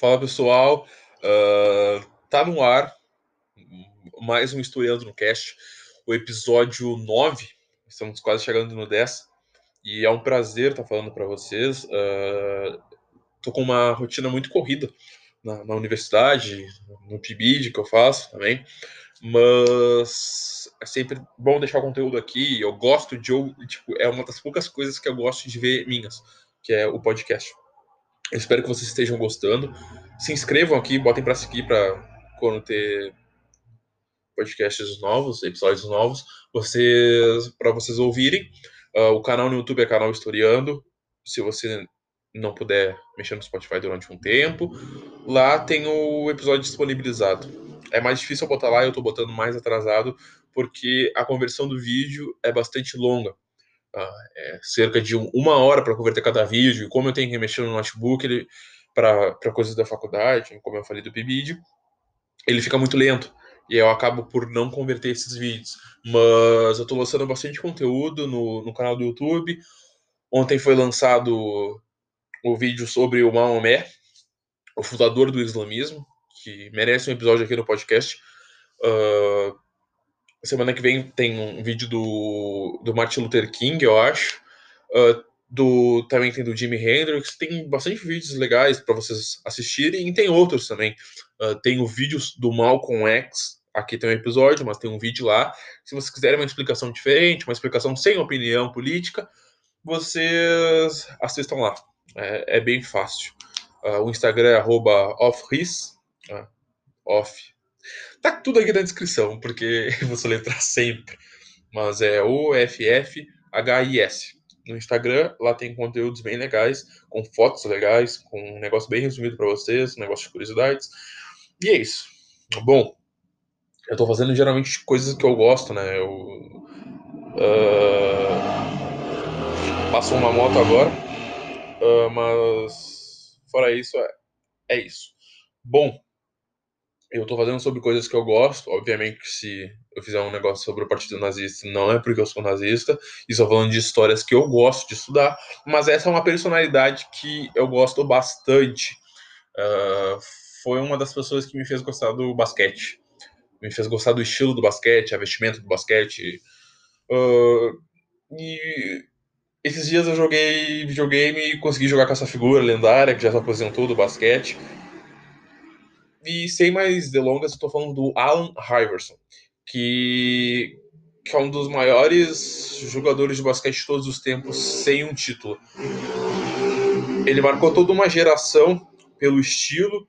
Fala pessoal, uh, tá no ar mais um Historiando no Cast, o episódio 9, estamos quase chegando no 10, e é um prazer estar falando para vocês. Uh, tô com uma rotina muito corrida na, na universidade, no PIBID que eu faço também, mas é sempre bom deixar o conteúdo aqui. Eu gosto de, tipo, é uma das poucas coisas que eu gosto de ver minhas, que é o podcast. Eu espero que vocês estejam gostando. Se inscrevam aqui, botem para seguir para quando ter podcasts novos, episódios novos, vocês para vocês ouvirem. Uh, o canal no YouTube é canal Historiando. Se você não puder mexer no Spotify durante um tempo, lá tem o episódio disponibilizado. É mais difícil eu botar lá, eu estou botando mais atrasado, porque a conversão do vídeo é bastante longa. Ah, é cerca de um, uma hora para converter cada vídeo, e como eu tenho que mexer no notebook para coisas da faculdade, como eu falei do PIBID, ele fica muito lento. E eu acabo por não converter esses vídeos. Mas eu estou lançando bastante conteúdo no, no canal do YouTube. Ontem foi lançado o vídeo sobre o Maomé, o fundador do islamismo, que merece um episódio aqui no podcast. Uh, Semana que vem tem um vídeo do, do Martin Luther King, eu acho. Uh, do, também tem do Jimi Hendrix. Tem bastante vídeos legais para vocês assistirem. E tem outros também. Uh, tem o vídeo do Malcolm X. Aqui tem um episódio, mas tem um vídeo lá. Se vocês quiserem uma explicação diferente, uma explicação sem opinião política, vocês assistam lá. É, é bem fácil. Uh, o Instagram é offris. Uh, off Tá tudo aqui na descrição, porque eu vou soletrar sempre. Mas é O-F-F-H-I-S. No Instagram, lá tem conteúdos bem legais, com fotos legais, com um negócio bem resumido para vocês, um negócio de curiosidades. E é isso. Bom, eu tô fazendo geralmente coisas que eu gosto, né? Eu. Uh, passou uma moto agora, uh, mas fora isso, é, é isso. Bom, eu tô fazendo sobre coisas que eu gosto. Obviamente que se eu fizer um negócio sobre o Partido Nazista, não é porque eu sou nazista. Estou falando de histórias que eu gosto de estudar. Mas essa é uma personalidade que eu gosto bastante. Uh, foi uma das pessoas que me fez gostar do basquete. Me fez gostar do estilo do basquete, a vestimenta do basquete. Uh, e esses dias eu joguei videogame e consegui jogar com essa figura lendária que já se aposentou do basquete. E sem mais delongas, eu tô falando do Alan Iverson, que, que é um dos maiores jogadores de basquete de todos os tempos sem um título. Ele marcou toda uma geração pelo estilo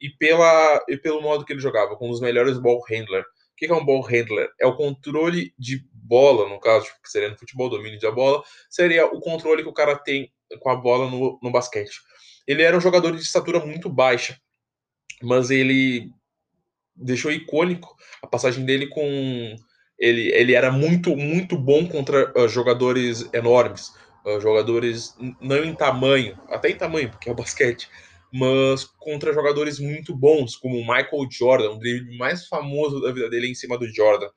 e, pela, e pelo modo que ele jogava, com um dos melhores ball handler. O que é um ball handler? É o controle de bola, no caso, que seria no futebol, domínio da bola, seria o controle que o cara tem com a bola no, no basquete. Ele era um jogador de estatura muito baixa, mas ele deixou icônico a passagem dele com ele, ele era muito muito bom contra uh, jogadores enormes, uh, jogadores não em tamanho, até em tamanho porque é basquete, mas contra jogadores muito bons como Michael Jordan, o drible mais famoso da vida dele é em cima do Jordan.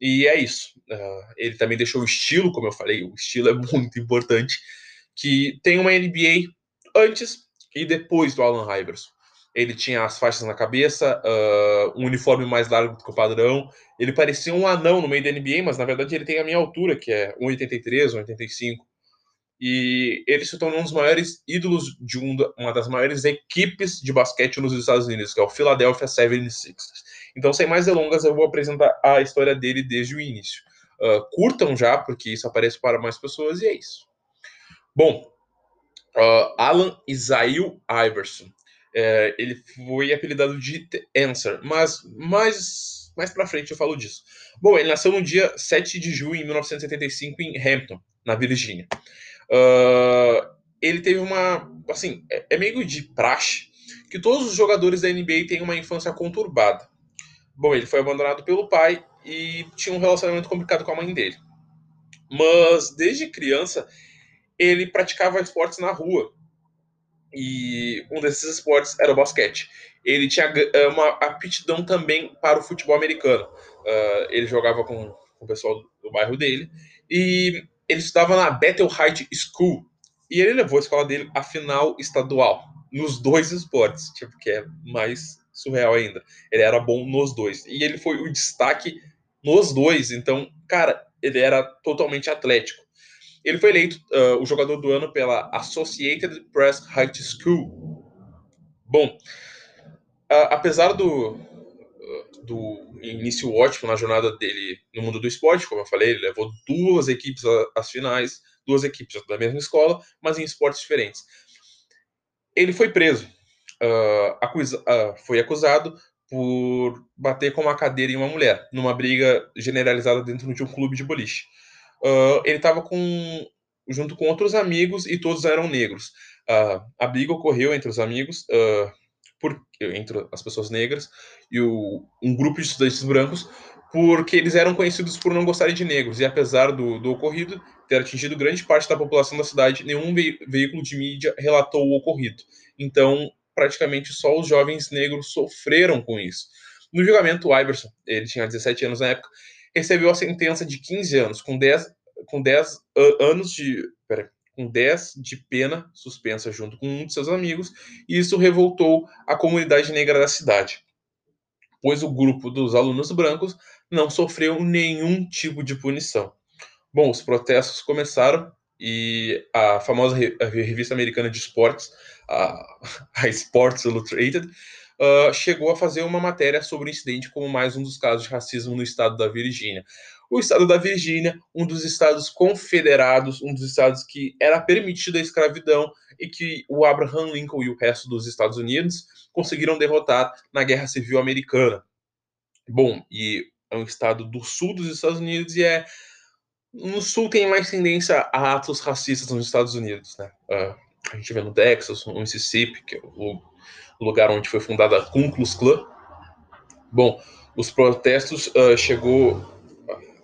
E é isso. Uh, ele também deixou o estilo, como eu falei, o estilo é muito importante, que tem uma NBA antes e depois do Allen Iverson ele tinha as faixas na cabeça, uh, um uniforme mais largo do que o padrão. Ele parecia um anão no meio da NBA, mas na verdade ele tem a minha altura, que é 1,83, 1,85. E ele se tornou um dos maiores ídolos de um, uma das maiores equipes de basquete nos Estados Unidos, que é o Philadelphia 76ers. Então, sem mais delongas, eu vou apresentar a história dele desde o início. Uh, curtam já, porque isso aparece para mais pessoas, e é isso. Bom, uh, Alan Isail Iverson é, ele foi apelidado de The Answer, mas mais, mais pra frente eu falo disso. Bom, ele nasceu no dia 7 de junho de 1975 em Hampton, na Virgínia. Uh, ele teve uma. Assim, é, é meio de praxe que todos os jogadores da NBA têm uma infância conturbada. Bom, ele foi abandonado pelo pai e tinha um relacionamento complicado com a mãe dele. Mas desde criança ele praticava esportes na rua e um desses esportes era o basquete. Ele tinha eh, uma aptidão também para o futebol americano. Uh, ele jogava com, o pessoal do bairro dele e ele estudava na Bethel High School e ele levou a escola dele à final estadual. nos dois esportes, tipo, que é mais surreal ainda. Ele era bom nos dois. E ele foi o destaque nos dois. Então, cara, ele era totalmente atlético. Ele foi eleito uh, o jogador do ano pela Associated Press High School. Bom, uh, apesar do, do início ótimo na jornada dele no mundo do esporte, como eu falei, ele levou duas equipes às finais, duas equipes da mesma escola, mas em esportes diferentes. Ele foi preso, uh, acusa, uh, foi acusado por bater com uma cadeira em uma mulher, numa briga generalizada dentro de um clube de boliche. Uh, ele estava com junto com outros amigos e todos eram negros. a briga ocorreu entre os amigos, por, entre as pessoas negras e o, um grupo de estudantes brancos, porque eles eram conhecidos por não gostarem de negros. E apesar do, do ocorrido ter atingido grande parte da população da cidade, nenhum veículo de mídia relatou o ocorrido. Então, praticamente só os jovens negros sofreram com isso. No julgamento, o Iverson, ele tinha 17 anos na época, recebeu a sentença de 15 anos, com 10, com 10 anos de. Pera, com 10 de pena suspensa junto com um de seus amigos, e isso revoltou a comunidade negra da cidade, pois o grupo dos alunos brancos não sofreu nenhum tipo de punição. Bom, os protestos começaram e a famosa revista americana de esportes, a, a Sports Illustrated, uh, chegou a fazer uma matéria sobre o incidente como mais um dos casos de racismo no estado da Virgínia. O estado da Virgínia, um dos estados confederados, um dos estados que era permitida a escravidão e que o Abraham Lincoln e o resto dos Estados Unidos conseguiram derrotar na Guerra Civil Americana. Bom, e é um estado do sul dos Estados Unidos e é no sul tem mais tendência a atos racistas nos Estados Unidos, né? Uh, a gente vê no Texas, no Mississippi, que é o lugar onde foi fundada a Ku Klux Klan. Bom, os protestos uh, chegou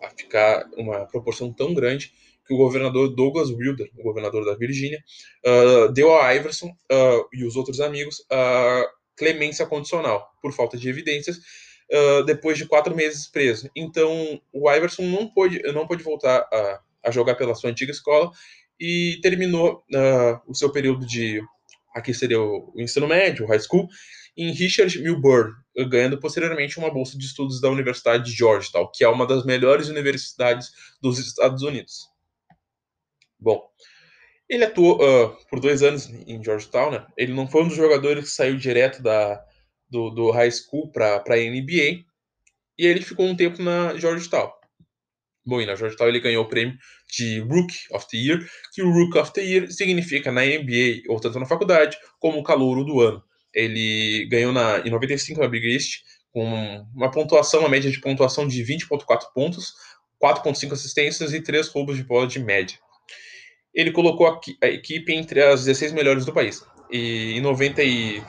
a ficar uma proporção tão grande que o governador Douglas Wilder, o governador da Virgínia, uh, deu a Iverson uh, e os outros amigos uh, clemência condicional por falta de evidências depois de quatro meses preso. Então, o Iverson não pôde, não pôde voltar a, a jogar pela sua antiga escola e terminou o seu período de aqui seria o, ensino médio, o high school, em Richard Milburn, ganhando posteriormente uma bolsa de estudos da Universidade de Georgetown, que é uma das melhores universidades dos Estados Unidos. Bom, ele atuou uh, por dois anos em Georgetown, né? Ele não foi um dos jogadores que saiu direto da, do, do high school para a NBA, e ele ficou um tempo na Georgetown. Bom, na Georgetown ele ganhou o prêmio de Rookie of the Year, que o Rookie of the Year significa na NBA, ou tanto na faculdade, como o calouro do ano. Ele ganhou na, em 95 na Big East, com uma pontuação, uma média de pontuação de 20,4 pontos, 4,5 assistências e 3 roubos de bola de média. Ele colocou a, a equipe entre as 16 melhores do país. E em 90 e,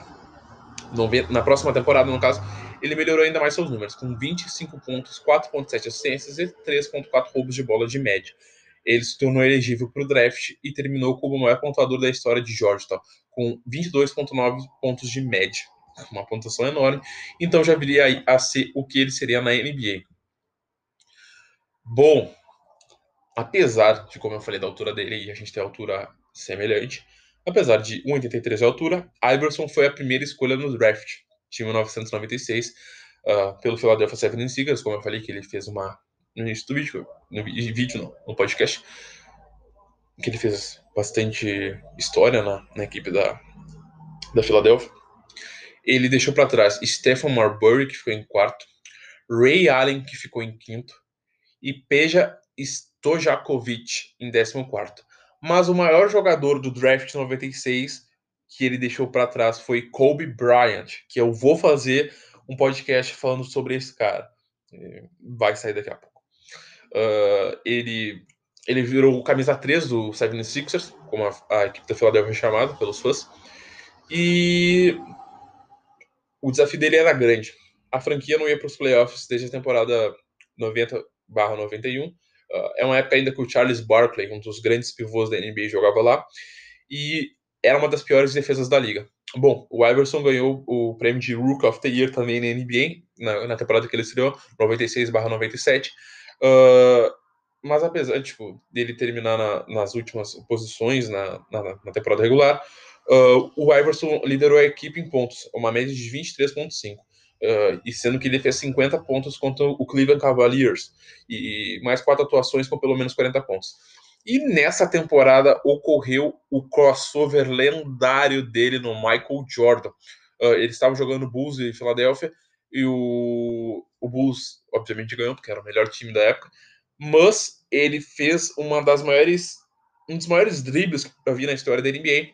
90, na próxima temporada, no caso, ele melhorou ainda mais seus números, com 25 pontos, 4,7 assistências e 3,4 roubos de bola de média. Ele se tornou elegível para o draft e terminou como o maior pontuador da história de Georgetown, com 22,9 pontos de média. Uma pontuação enorme. Então já viria a ser o que ele seria na NBA. Bom, apesar de, como eu falei, da altura dele, e a gente tem altura semelhante, apesar de 1,83 de altura, Iverson foi a primeira escolha no draft de 1996 uh, pelo Philadelphia 76ers, como eu falei que ele fez uma no início do vídeo, no vídeo não, no podcast, que ele fez bastante história na, na equipe da, da Philadelphia. Ele deixou para trás Stephen Marbury, que ficou em quarto, Ray Allen, que ficou em quinto, e Peja Stojakovic em décimo quarto. Mas o maior jogador do draft 96 que ele deixou para trás foi Kobe Bryant, que eu vou fazer um podcast falando sobre esse cara. Vai sair daqui a pouco. Uh, ele, ele virou camisa 3 do 76ers, como a, a equipe da Philadelphia é chamada pelos fãs. E o desafio dele era grande. A franquia não ia para os playoffs desde a temporada 90/91. Uh, é uma época ainda que o Charles Barkley, um dos grandes pivôs da NBA, jogava lá. E era uma das piores defesas da liga. Bom, o Iverson ganhou o prêmio de Rook of the Year também na NBA, na, na temporada que ele estreou, 96/97. Uh, mas apesar tipo, dele terminar na, nas últimas posições na, na, temporada regular, Uh, o Iverson liderou a equipe em pontos, uma média de 23,5. Uh, e sendo que ele fez 50 pontos contra o Cleveland Cavaliers e mais quatro atuações com pelo menos 40 pontos. E nessa temporada ocorreu o crossover lendário dele no Michael Jordan. Uh, ele estava jogando Bulls em Filadélfia e o, o Bulls, obviamente, ganhou, porque era o melhor time da época. Mas ele fez uma das maiores, um dos maiores dribles que eu vi na história da NBA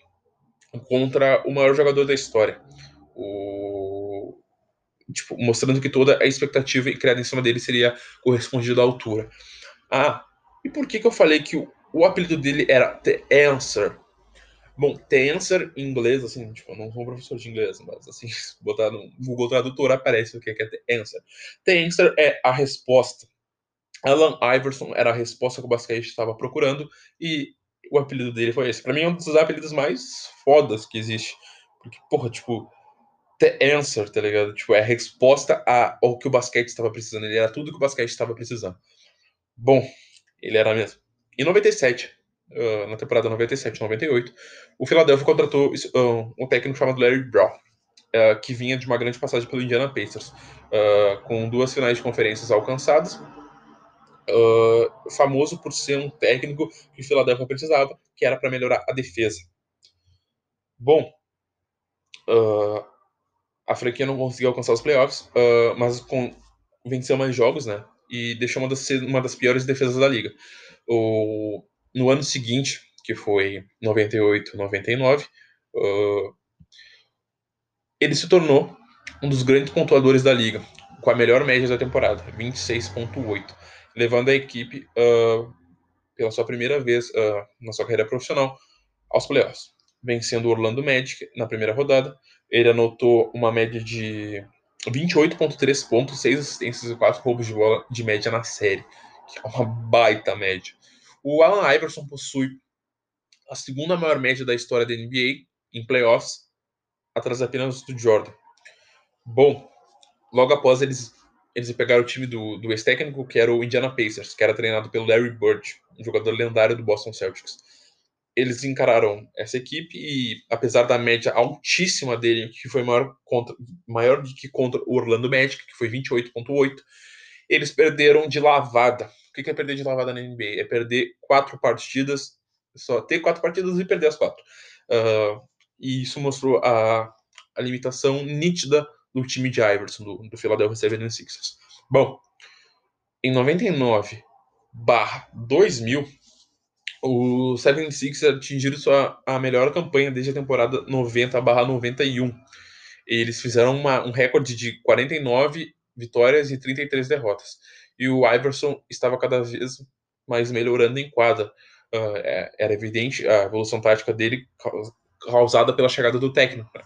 contra o maior jogador da história. O, tipo, mostrando que toda a expectativa criada em cima dele seria correspondida à altura. Ah, e por que, que eu falei que o, o apelido dele era The Answer? Bom, The Answer em inglês, assim, tipo, não sou um professor de inglês, mas assim, botar no Google Tradutor aparece o que é The Answer. The Answer é a resposta. Alan Iverson era a resposta que o basquete estava procurando e o apelido dele foi esse. Pra mim é um dos apelidos mais fodas que existe. Porque, porra, tipo, The Answer, tá ligado? Tipo, é a resposta ao que o basquete estava precisando. Ele era tudo que o basquete estava precisando. Bom, ele era mesmo. Em 97, uh, na temporada 97, 98, o Philadelphia contratou uh, um técnico chamado Larry Brown, uh, que vinha de uma grande passagem pelo Indiana Pacers, com duas finais de conferências alcançadas uh, famoso por ser um técnico que o Philadelphia precisava, que era para melhorar a defesa. Bom, uh, a franquia não conseguiu alcançar os playoffs, uh, mas com, venceu mais jogos, né? E deixou uma das, uma das piores defesas da liga. O, no ano seguinte, que foi 98, 99, uh, ele se tornou um dos grandes pontuadores da liga, com a melhor média da temporada, 26.8 levando a equipe uh, pela sua primeira vez uh, na sua carreira profissional aos playoffs, vencendo o Orlando Magic na primeira rodada. Ele anotou uma média de 28,3 pontos, 6 assistências e 4 roubos de bola de média na série, que é uma baita média. O Allen Iverson possui a segunda maior média da história da NBA em playoffs, atrás apenas do Jordan. Bom, logo após eles eles pegaram o time do, do ex-técnico, que era o Indiana Pacers, que era treinado pelo Larry Bird, um jogador lendário do Boston Celtics. Eles encararam essa equipe e, apesar da média altíssima dele, que foi maior, contra, maior do que contra o Orlando Magic, que foi 28,8, eles perderam de lavada. O que é perder de lavada na NBA? É perder quatro partidas, só ter quatro partidas e perder as quatro. Uh, e isso mostrou a, a limitação nítida do time de Iverson, do, do Philadelphia 76ers. Bom, em 99 barra 2000, o 76ers atingiram sua, a melhor campanha desde a temporada 90 barra 91. Eles fizeram uma, um recorde de 49 vitórias e 33 derrotas. E o Iverson estava cada vez mais melhorando em quadra. Uh, era evidente a evolução tática dele causada pela chegada do técnico. Né?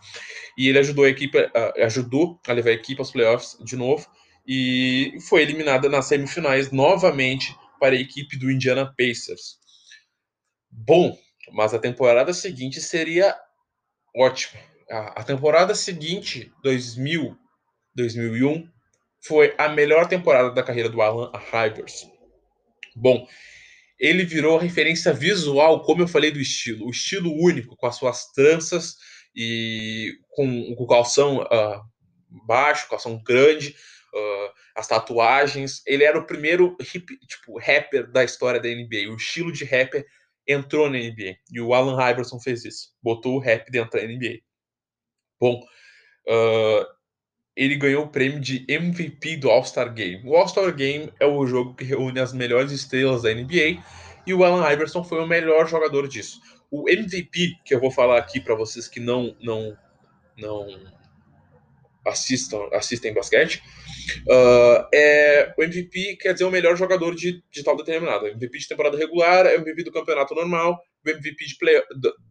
E ele ajudou a equipe, uh, ajudou a levar a equipe aos playoffs de novo e foi eliminada nas semifinais novamente para a equipe do Indiana Pacers. Bom, mas a temporada seguinte seria ótima. A, temporada seguinte, 2000, 2001, foi a melhor temporada da carreira do Alan Iverson. Bom, ele virou referência visual, como eu falei do estilo, o estilo único, com as suas tranças e com o calção uh, baixo, calção grande, uh, as tatuagens. Ele era o primeiro hip, tipo, rapper da história da NBA. O estilo de rapper entrou na NBA. E o Alan Iverson fez isso. Botou o rap dentro da NBA. Bom, uh, ele ganhou o prêmio de MVP do All-Star Game. O All-Star Game é o jogo que reúne as melhores estrelas da NBA e o Allen Iverson foi o melhor jogador disso. O MVP, que eu vou falar aqui para vocês que não não não assistam assistem basquete, uh, é o MVP quer dizer o melhor jogador de, de tal determinado. MVP de temporada regular é o MVP do campeonato normal, o MVP de play,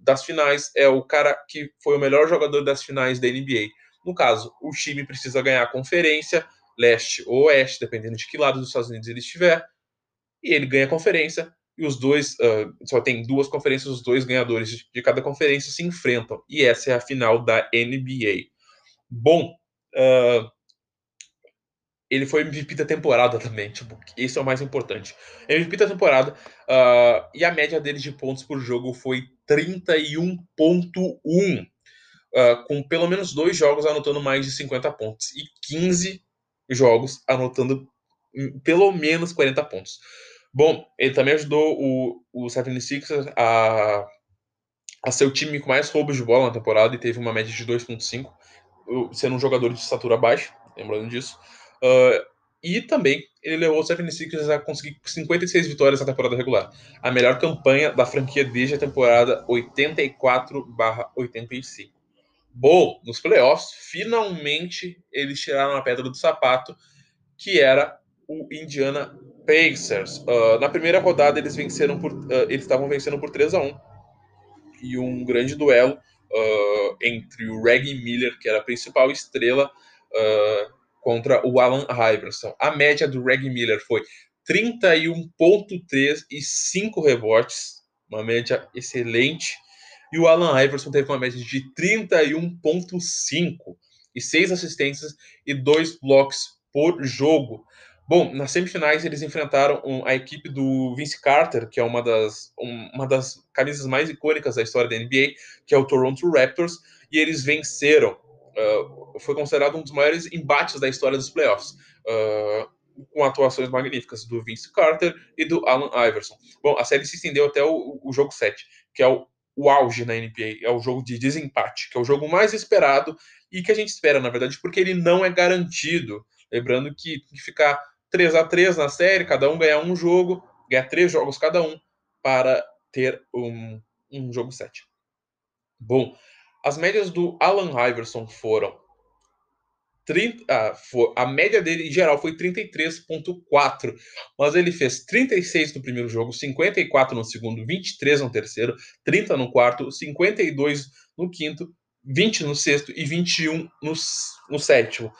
das finais é o cara que foi o melhor jogador das finais da NBA. No caso, o time precisa ganhar a conferência, leste ou oeste, dependendo de que lado dos Estados Unidos ele estiver, e ele ganha a conferência, e os dois, uh, só tem duas conferências, os dois ganhadores de cada conferência se enfrentam, e essa é a final da NBA. Bom, uh, ele foi MVP da temporada também. Tipo, esse é o mais importante. MVP da temporada. Uh, e a média dele de pontos por jogo foi 31,1. Uh, com pelo menos dois jogos anotando mais de 50 pontos. E 15 jogos anotando pelo menos 40 pontos. Bom, ele também ajudou o, o 76ers a, a ser o time com mais roubos de bola na temporada e teve uma média de 2,5, sendo um jogador de estatura baixa, lembrando disso. Uh, e também ele levou o 76ers a conseguir 56 vitórias na temporada regular, a melhor campanha da franquia desde a temporada 84/85. Bom, nos playoffs, finalmente eles tiraram a pedra do sapato, que era o Indiana Pacers. Uh, na primeira rodada eles venceram por, uh, eles estavam vencendo por 3 a 1 e um grande duelo uh, entre o Reggie Miller, que era a principal estrela, contra o Alan Iverson. A média do Reggie Miller foi 31.3 e 5 rebotes, uma média excelente. E o Alan Iverson teve uma média de 31.5 e 6 assistências e 2 blocos por jogo. Bom, nas semifinais eles enfrentaram a equipe do Vince Carter, que é uma das, uma das camisas mais icônicas da história da NBA, que é o Toronto Raptors, e eles venceram uh, foi considerado um dos maiores embates da história dos playoffs, uh, com atuações magníficas do Vince Carter e do Allen Iverson. Bom, a série se estendeu até o, o jogo 7, que é o, o auge na NBA, é o jogo de desempate, que é o jogo mais esperado e que a gente espera, na verdade, porque ele não é garantido. Lembrando que ficar 3 a 3 na série, cada um ganhar um jogo, ganhar três jogos cada um, para ter um, um jogo 7. Bom, as médias do Alan Iverson foram 30, ah, a média dele em geral foi 33.4, mas ele fez 36 no primeiro jogo, 54 no segundo, 23 no terceiro, 30 no quarto, 52 no quinto, 20 no sexto e 21 no, no sétimo.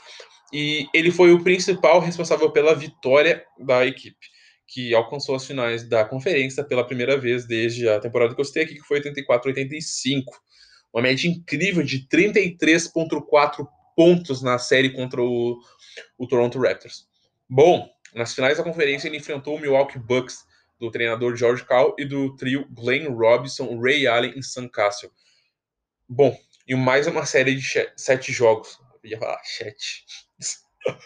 E ele foi o principal responsável pela vitória da equipe, que alcançou as finais da conferência pela primeira vez desde a temporada que eu citei aqui, que foi 84-85 uma média incrível de 33,4 pontos na série contra o, o Toronto Raptors. Bom, nas finais da conferência ele enfrentou o Milwaukee Bucks, do treinador George Karl e do trio Glenn Robinson, Ray Allen e Sam Cassell. Bom, e mais uma série de sete jogos. Eu ia falar sete.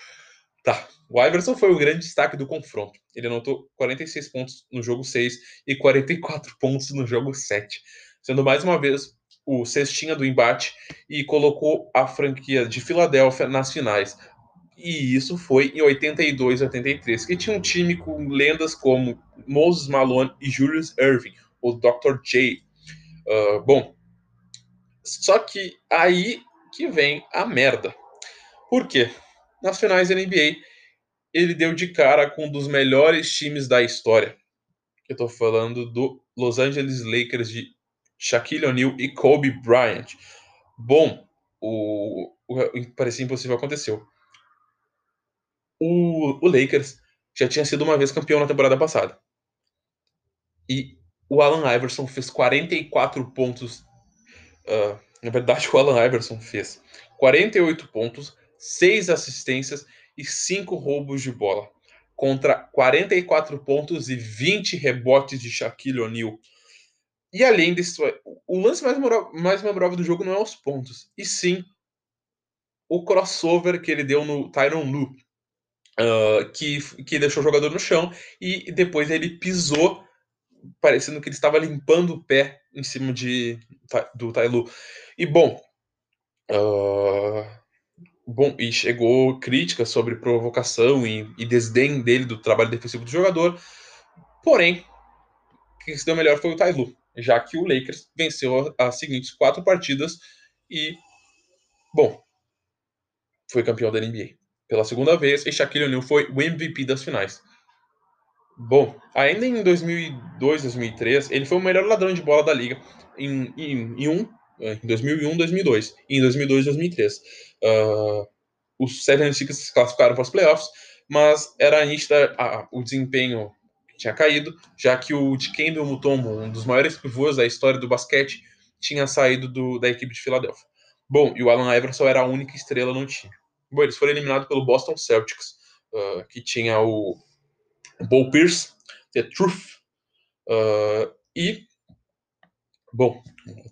tá. O Iverson foi o grande destaque do confronto. Ele anotou 46 pontos no jogo 6 e 44 pontos no jogo 7, sendo mais uma vez o cestinha do embate e colocou a franquia de Filadélfia nas finais. E isso foi em 82 83, que tinha um time com lendas como Moses Malone e Julius Irving, o Dr. J. Uh, bom, só que aí que vem a merda. Por quê? Nas finais da NBA, ele deu de cara com um dos melhores times da história. Eu tô falando do Los Angeles Lakers de Shaquille O'Neal e Kobe Bryant. Bom, o, o, o parecia impossível aconteceu. O, o Lakers já tinha sido uma vez campeão na temporada passada. E o Alan Iverson fez 44 pontos. Uh, na verdade, o Alan Iverson fez 48 pontos, 6 assistências e 5 roubos de bola. Contra 44 pontos e 20 rebotes de Shaquille O'Neal. E além disso, o lance mais memorável, mais memorável do jogo não é os pontos, e sim o crossover que ele deu no Tyron Lu, uh, que, que deixou o jogador no chão e depois ele pisou, parecendo que ele estava limpando o pé em cima de, do Lu. E bom, uh, bom, e chegou críticas sobre provocação e, e desdém dele do trabalho defensivo do jogador, porém, quem se deu melhor foi o Lu já que o Lakers venceu as seguintes quatro partidas e, bom, foi campeão da NBA pela segunda vez e Shaquille O'Neal foi o MVP das finais. Bom, ainda em 2002, 2003, ele foi o melhor ladrão de bola da liga em, em, em, um, em 2001, 2002 e em 2002, 2003. Uh, os 76ers se classificaram para os playoffs, mas era nítida o desempenho tinha caído, já que o Dikembe Mutombo, um dos maiores pivôs da história do basquete, tinha saído do, da equipe de Filadélfia. Bom, e o Alan Iverson era a única estrela no time. Bom, eles foram eliminados pelo Boston Celtics uh, que tinha o Bo Pierce, The Truth, uh, e, bom,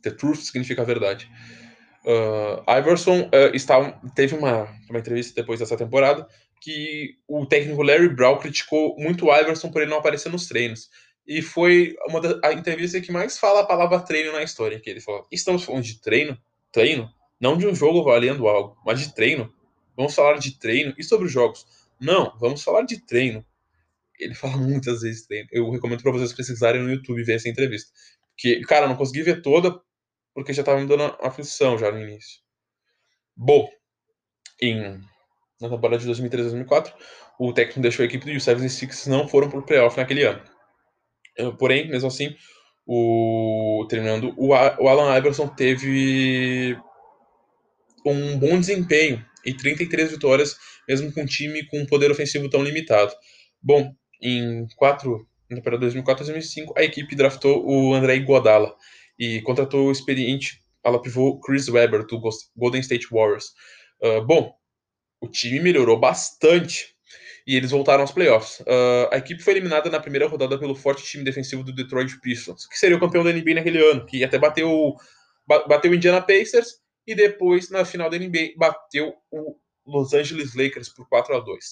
The Truth significa a verdade. Uh, Iverson uh, está, teve uma, uma entrevista depois dessa temporada que o técnico Larry Brown criticou muito o Iverson por ele não aparecer nos treinos. E foi uma da, a entrevista que mais fala a palavra treino na história, que ele falou, estamos falando de treino? Treino? Não de um jogo valendo algo, mas de treino. Vamos falar de treino e sobre os jogos. Não, vamos falar de treino. Ele fala muitas vezes treino. Eu recomendo para vocês pesquisarem no YouTube ver essa entrevista. Porque, cara, não consegui ver toda porque já estava me dando aflição já no início. Bom, em, na temporada de 2003-2004, o técnico deixou a equipe e os 76 não foram para o playoff naquele ano. Porém, mesmo assim, o, terminando, o, o Alan Iverson teve um bom desempenho e 33 vitórias, mesmo com um time com um poder ofensivo tão limitado. Bom, em quatro, na temporada 2004 2005, a equipe draftou o André Iguodala e contratou o experiente ala pivô Chris Webber do Golden State Warriors. Uh, bom, o time melhorou bastante e eles voltaram aos playoffs. Uh, a equipe foi eliminada na primeira rodada pelo forte time defensivo do Detroit Pistons, que seria o campeão da NBA naquele ano, que até bateu bateu o Indiana Pacers e depois na final da NBA bateu o Los Angeles Lakers por 4 a 2.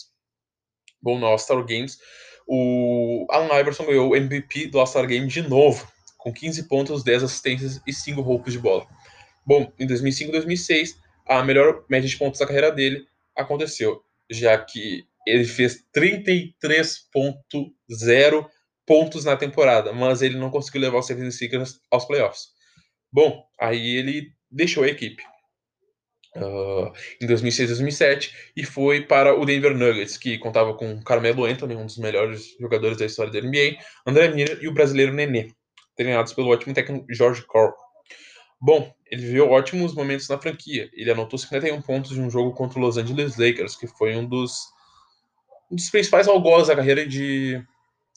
Bom, no All-Star Games, o Allen Iverson ganhou o MVP do All-Star Game de novo, com 15 pontos, 10 assistências e 5 roubos de bola. Bom, em 2005 e 2006, a melhor média de pontos da carreira dele aconteceu, já que ele fez 33.0 pontos na temporada, mas ele não conseguiu levar os 76ers aos playoffs. Bom, aí ele deixou a equipe. Uh, em 2006 2007 e foi para o Denver Nuggets, que contava com Carmelo Anthony, um dos melhores jogadores da história da NBA, André Miller e o brasileiro Nenê, treinados pelo ótimo técnico George Karl. Bom, ele viveu ótimos momentos na franquia. Ele anotou 51 pontos em um jogo contra o Los Angeles Lakers, que foi um dos um dos principais algozes da carreira de,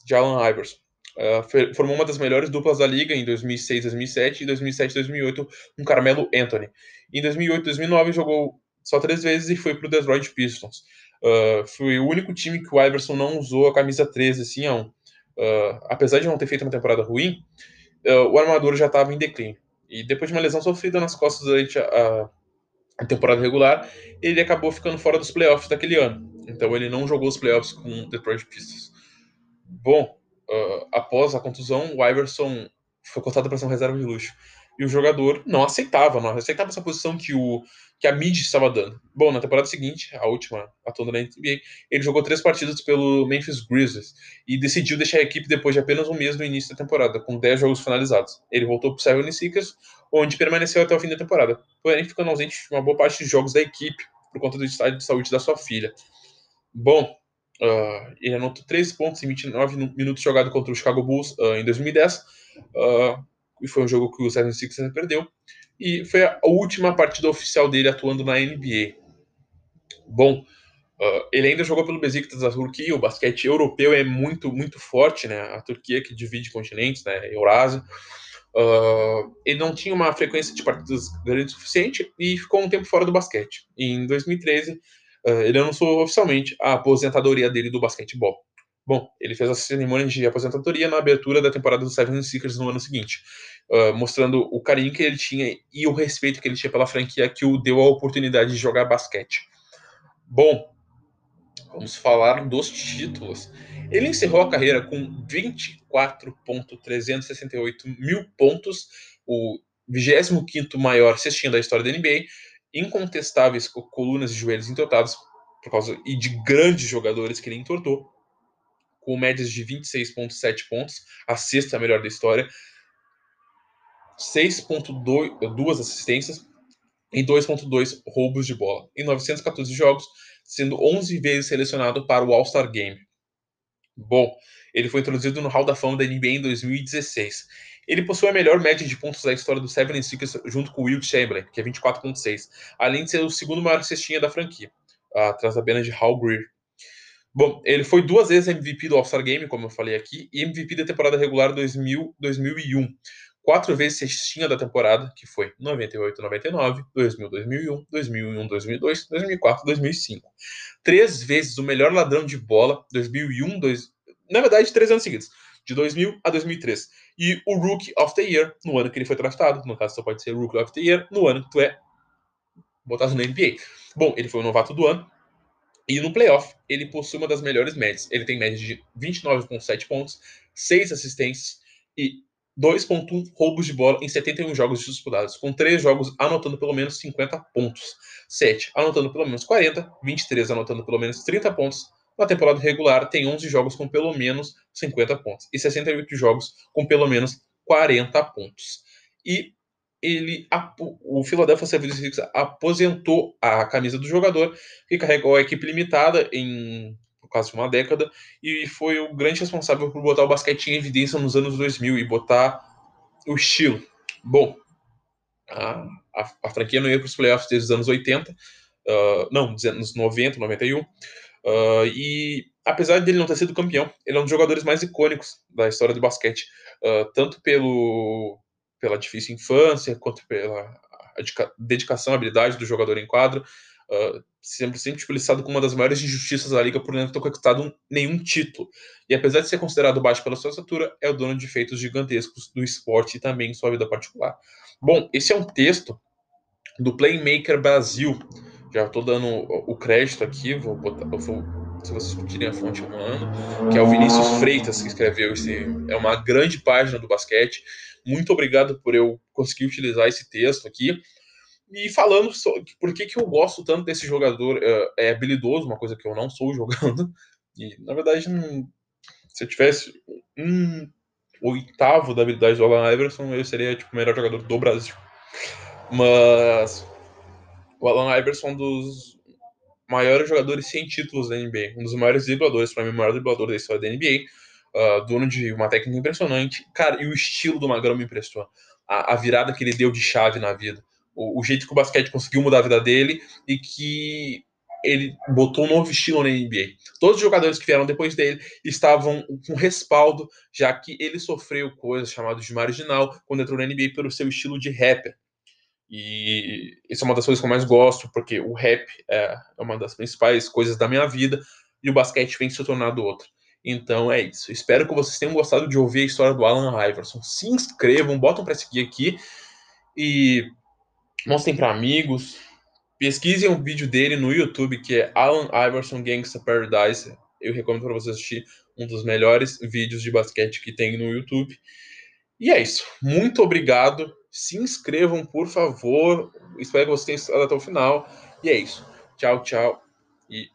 de Allen Iverson. Uh, formou uma das melhores duplas da liga em 2006, 2007 e 2007, 2008 com Carmelo Anthony. Em 2008, 2009 jogou só três vezes e foi para o Detroit Pistons. Uh, foi o único time que o Iverson não usou a camisa 13, assim. Uh, apesar de não ter feito uma temporada ruim, uh, o armador já estava em declínio. E depois de uma lesão sofrida nas costas durante a, a temporada regular, ele acabou ficando fora dos playoffs daquele ano. Então ele não jogou os playoffs com o Detroit Pistons. Bom, uh, após a contusão, o Iverson foi cotado para ser um reserva de luxo. E o jogador não aceitava, não aceitava essa posição que, o, que a mídia estava dando. Bom, na temporada seguinte, a última atuando na NBA, ele jogou três partidas pelo Memphis Grizzlies e decidiu deixar a equipe depois de apenas um mês do início da temporada, com 10 jogos finalizados. Ele voltou para o 76ers, onde permaneceu até o fim da temporada, porém ficando ausente de uma boa parte de jogos da equipe por conta do estado de saúde da sua filha. Bom, uh, ele anotou 13 pontos em 29 minutos jogado contra o Chicago Bulls uh, em 2010. Uh, e foi um jogo que o 76ers perdeu. E foi a última partida oficial dele atuando na NBA. Bom, uh, ele ainda jogou pelo Besiktas da Turquia. O basquete europeu é muito, muito forte, né? A Turquia que divide continentes, né? Eurásia. Uh, ele não tinha uma frequência de partidas grande o suficiente e ficou um tempo fora do basquete. E em 2013, uh, ele anunciou oficialmente a aposentadoria dele do basquetebol. Bom, ele fez a cerimônia de aposentadoria na abertura da temporada do Seven Seekers no ano seguinte, uh, mostrando o carinho que ele tinha e o respeito que ele tinha pela franquia que o deu a oportunidade de jogar basquete. Bom, vamos falar dos títulos. Ele encerrou a carreira com 24.368 mil pontos, o 25º maior cestinha da história da NBA, incontestáveis colunas e joelhos entortados por causa e de grandes jogadores que ele entortou, com médias de 26.7 pontos, a sexta melhor da história, 6.2 assistências e 2.2 roubos de bola em 914 jogos, sendo 11 vezes selecionado para o All-Star Game. Bom, ele foi introduzido no Hall da Fama da NBA em 2016. Ele possui a melhor média de pontos da história do Seven Sixers junto com o Will Chamberlain, que é 24.6, além de ser o segundo maior cestinha da franquia, atrás apenas de Hal Greer. Bom, ele foi duas vezes MVP do All-Star Game, como eu falei aqui, e MVP da temporada regular 2000, 2001, quatro vezes cestinha da temporada, que foi 98, 99, 2000, 2001, 2001, 2002, 2004, 2005. Três vezes o melhor ladrão de bola, 2001, dois, na verdade, três anos seguidos, de 2000 a 2003. E o Rookie of the Year, no ano que ele foi draftado, no caso só pode ser Rookie of the Year, no ano que tu é botado na NBA. Bom, ele foi o novato do ano, e no playoff, ele possui uma das melhores médias. Ele tem média de 29,7 pontos, 6 assistências e 2,1 roubos de bola em 71 jogos disputados, com 3 jogos anotando pelo menos 50 pontos, 7 anotando pelo menos 40, 23 anotando pelo menos 30 pontos. Na temporada regular, tem 11 jogos com pelo menos 50 pontos e 68 jogos com pelo menos 40 pontos. E ele o Philadelphia 76ers aposentou a camisa do jogador, que carregou a equipe limitada em quase uma década, e foi o grande responsável por botar o basquete em evidência nos anos 2000 e botar o estilo. Bom, a, a, a franquia não ia para os playoffs desde os anos 80, uh, ah, não, dos anos 90, 91, uh, e apesar dele não ter sido campeão, ele é um dos jogadores mais icônicos da história do basquete, uh, tanto pelo, pela difícil infância, quanto pela dedicação, habilidade do jogador em quadro, Uh, sempre, sempre tipo, como uma das maiores injustiças da liga por não ter conquistado nenhum título. E apesar de ser considerado baixo pela sua estatura, é o dono de feitos gigantescos do esporte e também em sua vida particular. Bom, esse é um texto do Playmaker Brasil. Já estou dando o crédito aqui, vou botar, vou, se vocês curtirem a fonte um ano, que é o Vinícius Freitas que escreveu esse. É uma grande página do basquete. Muito obrigado por eu conseguir utilizar esse texto aqui. E falando sobre por que, que eu gosto tanto desse jogador, é, é habilidoso, uma coisa que eu não sou jogando. E, na verdade, se eu tivesse um oitavo da habilidade do Alan Iverson, eu seria tipo, o melhor jogador do Brasil. Mas o Alan Iverson é dos maiores jogadores sem títulos da NBA, um dos maiores dribladores, para mim, o maior driblador da história da NBA, uh, dono de uma técnica impressionante. Cara, e o estilo do Magrão me impressionou. A, a virada que ele deu de chave na vida o, o, jeito que o basquete conseguiu mudar a vida dele e que ele botou um novo estilo na NBA. Todos os jogadores que vieram depois dele estavam com respaldo, já que ele sofreu coisas chamadas de marginal quando entrou na NBA pelo seu estilo de rapper. E isso é uma das coisas que eu mais gosto, porque o rap é uma das principais coisas da minha vida e o basquete vem se tornando outra. Então é isso. Espero que vocês tenham gostado de ouvir a história do Alan Iverson. Se inscrevam, botam para seguir aqui e mostrem para amigos, pesquisem um vídeo dele no YouTube que é Alan Iverson Gangsta Paradise. Eu recomendo para vocês assistir um dos melhores vídeos de basquete que tem no YouTube. E é isso. Muito obrigado. Se inscrevam, por favor. Espero que vocês tenham até o final. E é isso. Tchau, tchau. E